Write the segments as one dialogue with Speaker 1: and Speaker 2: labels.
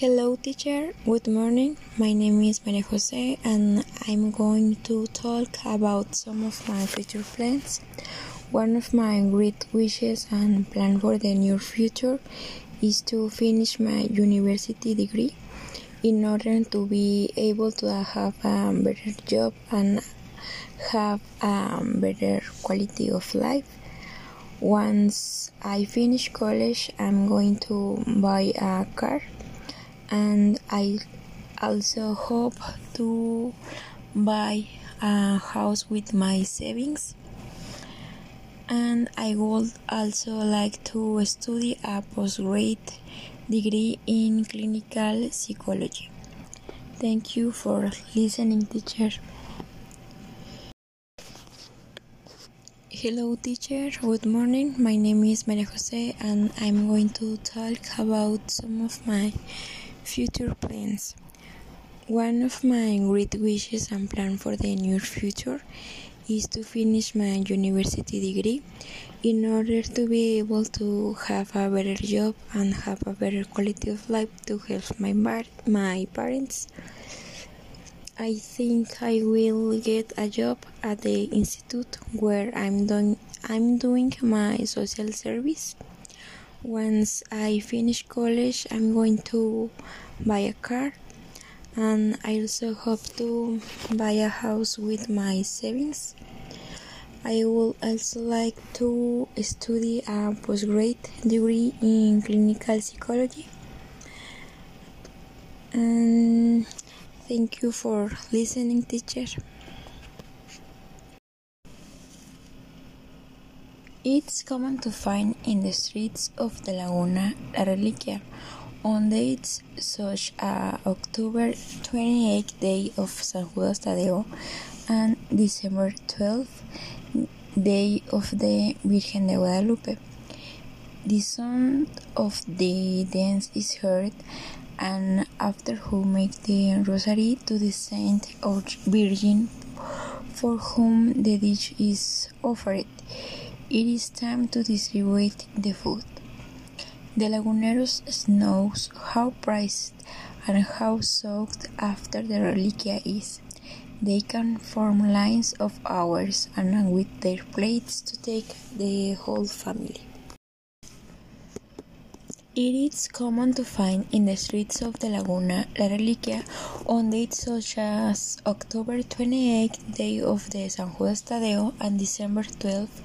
Speaker 1: Hello, teacher. Good morning. My name is Maria Jose, and I'm going to talk about some of my future plans. One of my great wishes and plan for the near future is to finish my university degree in order to be able to have a better job and have a better quality of life. Once I finish college, I'm going to buy a car and I also hope to buy a house with my savings. And I would also like to study a postgraduate degree in clinical psychology. Thank you for listening, teacher. Hello, teacher. Good morning. My name is Maria Jose, and I'm going to talk about some of my future plans. One of my great wishes and plan for the near future is to finish my university degree in order to be able to have a better job and have a better quality of life to help my my parents. I think I will get a job at the institute where I'm doing I'm doing my social service. Once I finish college, I'm going to buy a car and I also hope to buy a house with my savings. I would also like to study a postgrad degree in clinical psychology. And thank you for listening, teacher. It's common to find in the streets of the Laguna La Reliquia on dates such as October 28th day of San Judas Tadeo and December 12th day of the Virgen de Guadalupe. The sound of the dance is heard and after who make the rosary to the Saint or Virgin for whom the dish is offered. It is time to distribute the food. The Laguneros knows how prized and how sought after the reliquia is. They can form lines of hours and with their plates to take the whole family. It is common to find in the streets of the Laguna La Reliquia on dates such as October 28th, day of the San Judas Tadeo, and December 12th,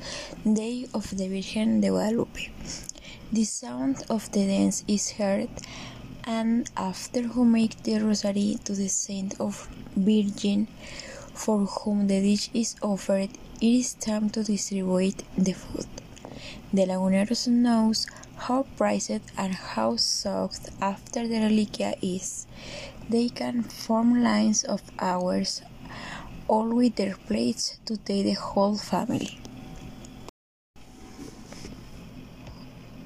Speaker 1: day of the Virgen de Guadalupe. The sound of the dance is heard, and after who make the rosary to the Saint of Virgin, for whom the dish is offered, it is time to distribute the food. The Laguneros knows how prized and how sought after the reliquia is. They can form lines of hours, all with their plates to take the whole family.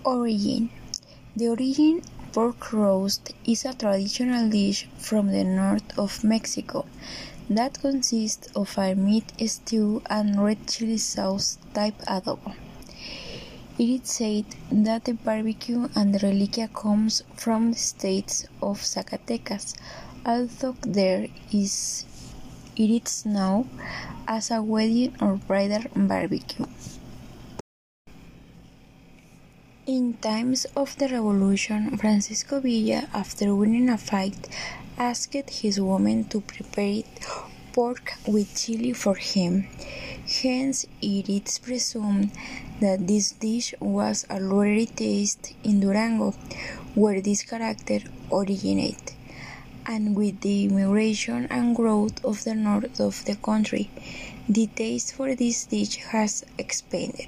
Speaker 1: Origin The origin pork roast is a traditional dish from the north of Mexico that consists of a meat stew and red chili sauce type adobo. It is said that the barbecue and the reliquia comes from the states of Zacatecas, although there is it is known as a wedding or bridal barbecue. In times of the revolution, Francisco Villa, after winning a fight, asked his woman to prepare pork with chili for him. Hence, it is presumed that this dish was already tasted in Durango, where this character originated. And with the immigration and growth of the north of the country, the taste for this dish has expanded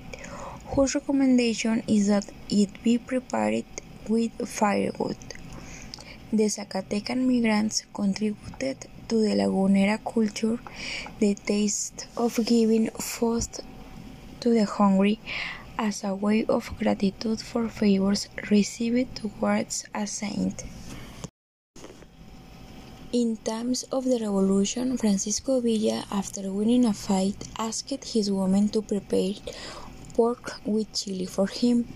Speaker 1: whose recommendation is that it be prepared with firewood. The Zacatecan migrants contributed to the Lagunera culture the taste of giving food to the hungry as a way of gratitude for favors received towards a saint. In times of the revolution, Francisco Villa, after winning a fight, asked his woman to prepare pork with chili for him.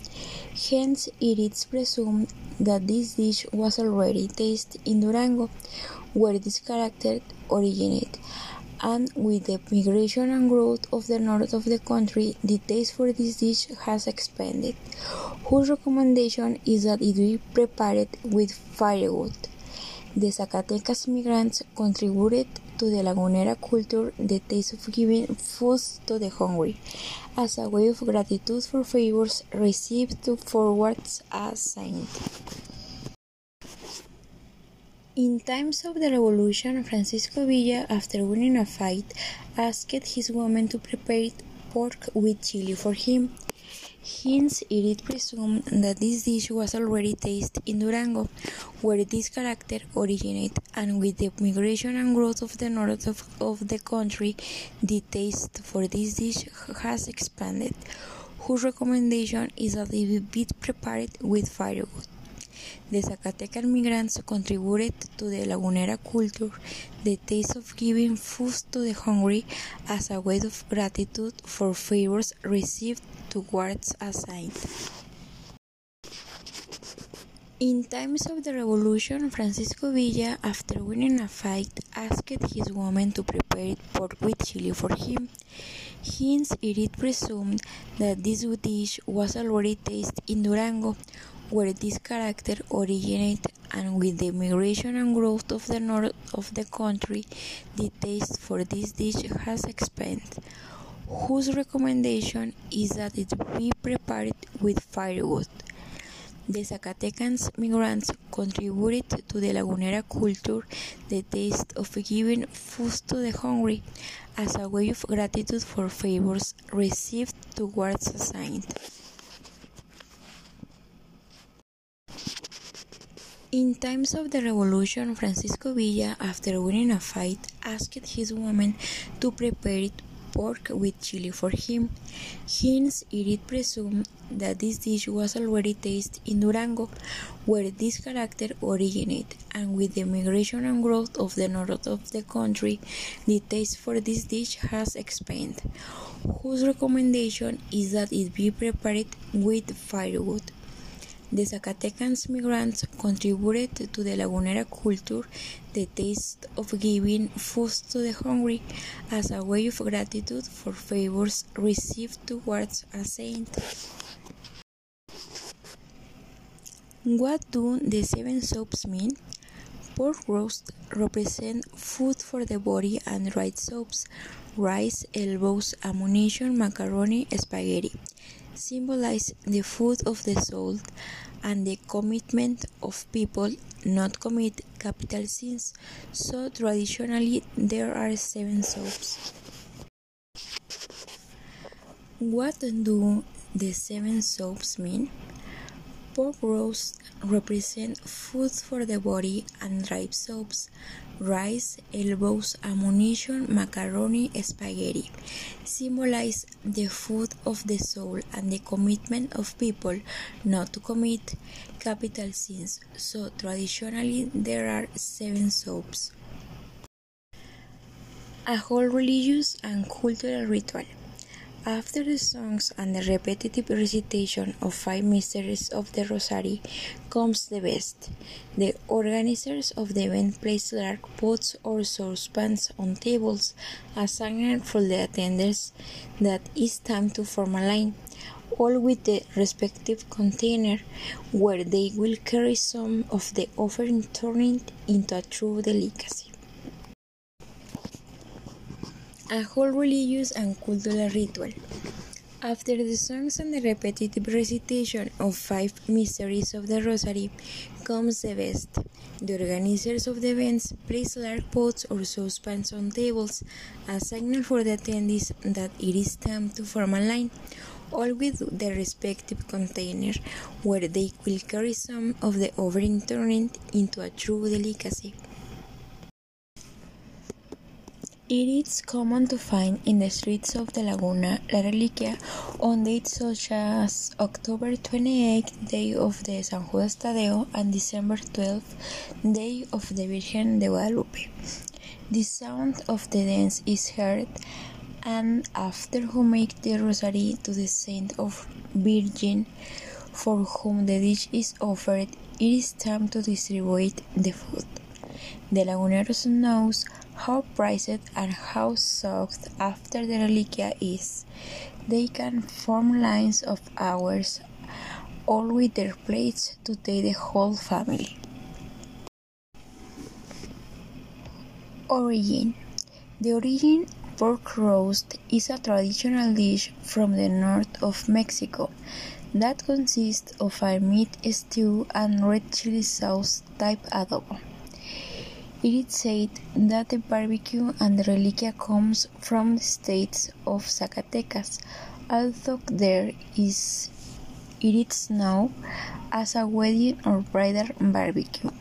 Speaker 1: Hence, it is presumed that this dish was already tasted in Durango, where this character originated and with the migration and growth of the north of the country, the taste for this dish has expanded, whose recommendation is that it be prepared with firewood. The Zacatecas migrants contributed to the Lagunera culture the taste of giving food to the hungry, as a way of gratitude for favors received to forwards a saint. In times of the revolution, Francisco Villa, after winning a fight, asked his woman to prepare pork with chili for him. Hence, it is presumed that this dish was already tasted in Durango, where this character originated, and with the migration and growth of the north of, of the country, the taste for this dish has expanded, whose recommendation is that it be prepared with firewood. The Zacatecan migrants contributed to the Lagunera culture the taste of giving food to the hungry as a way of gratitude for favors received towards a saint. In times of the revolution, Francisco Villa, after winning a fight, asked his woman to prepare pork with chili for him. Hence, it is presumed that this dish was already tasted in Durango, where this character originated and with the migration and growth of the north of the country, the taste for this dish has expanded, whose recommendation is that it be prepared with firewood. The Zacatecans migrants contributed to the Lagunera culture the taste of giving food to the hungry as a way of gratitude for favors received towards a saint. In times of the revolution, Francisco Villa, after winning a fight, asked his woman to prepare pork with chili for him. Hence, it is presumed that this dish was already tasted in Durango, where this character originated, and with the migration and growth of the north of the country, the taste for this dish has expanded, whose recommendation is that it be prepared with firewood. The Zacatecans migrants contributed to the Lagunera culture the taste of giving food to the hungry as a way of gratitude for favors received towards a saint. What do the seven soaps mean? Pork roast represent food for the body and dried soaps, rice, elbows, ammunition, macaroni, spaghetti symbolize the food of the soul and the commitment of people not commit capital sins. So traditionally there are seven soaps. What do the seven soaps mean? Pork roast represent food for the body and dried soaps rice, elbows, ammunition, macaroni, spaghetti symbolize the food of the soul and the commitment of people not to commit capital sins. So traditionally there are seven soaps. A whole religious and cultural ritual. After the songs and the repetitive recitation of five mysteries of the Rosary comes the best. The organizers of the event place large pots or saucepans on tables, a signal for the attenders that it's time to form a line, all with the respective container where they will carry some of the offering turning into a true delicacy. A whole religious and cultural ritual. After the songs and the repetitive recitation of five mysteries of the Rosary comes the best. The organizers of the events place large pots or saucepans on tables, a signal for the attendees that it is time to form a line, all with their respective container, where they will carry some of the offering turned into a true delicacy. It is common to find in the streets of the Laguna La Reliquia on dates such as October 28, Day of the San Judas Tadeo, and December 12, Day of the Virgen de Guadalupe. The sound of the dance is heard and after who make the rosary to the saint of Virgin for whom the dish is offered, it is time to distribute the food. The Laguneros knows how prized and how sought after the reliquia is. They can form lines of hours, all with their plates to take the whole family. Origin The origin pork roast is a traditional dish from the north of Mexico that consists of a meat stew and red chili sauce type adobo. It is said that the barbecue and the reliquia comes from the states of Zacatecas, although there is it is known as a wedding or bridal barbecue.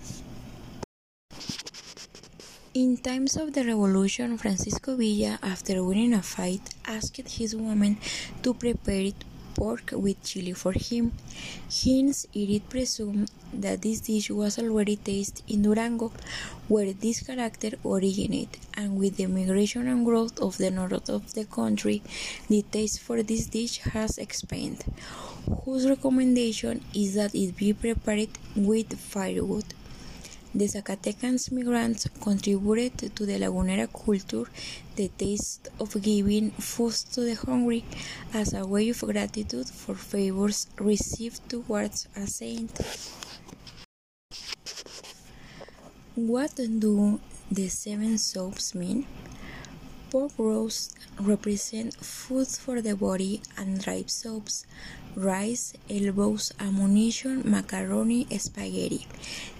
Speaker 1: In times of the revolution, Francisco Villa, after winning a fight, asked his woman to prepare pork with chili for him. Hence, it is presumed that this dish was already tasted in Durango, where this character originated, and with the migration and growth of the north of the country, the taste for this dish has expanded, whose recommendation is that it be prepared with firewood. The Zacatecans migrants contributed to the Lagunera culture the taste of giving food to the hungry as a way of gratitude for favors received towards a saint. What do the seven soaps mean? Pork roast represent food for the body and dried soaps, rice, elbows, ammunition, macaroni, spaghetti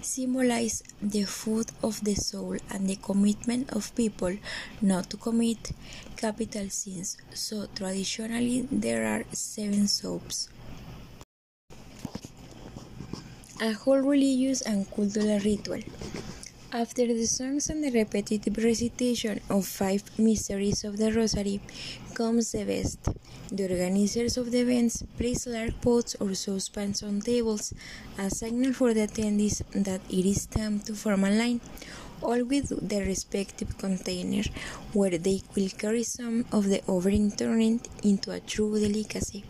Speaker 1: symbolize the food of the soul and the commitment of people not to commit capital sins. So traditionally there are seven soaps. A whole religious and cultural ritual. After the songs and the repetitive recitation of five mysteries of the Rosary comes the best. The organizers of the events place large pots or saucepans on tables, a signal for the attendees that it is time to form a line, all with their respective container, where they will carry some of the offering turned into a true delicacy.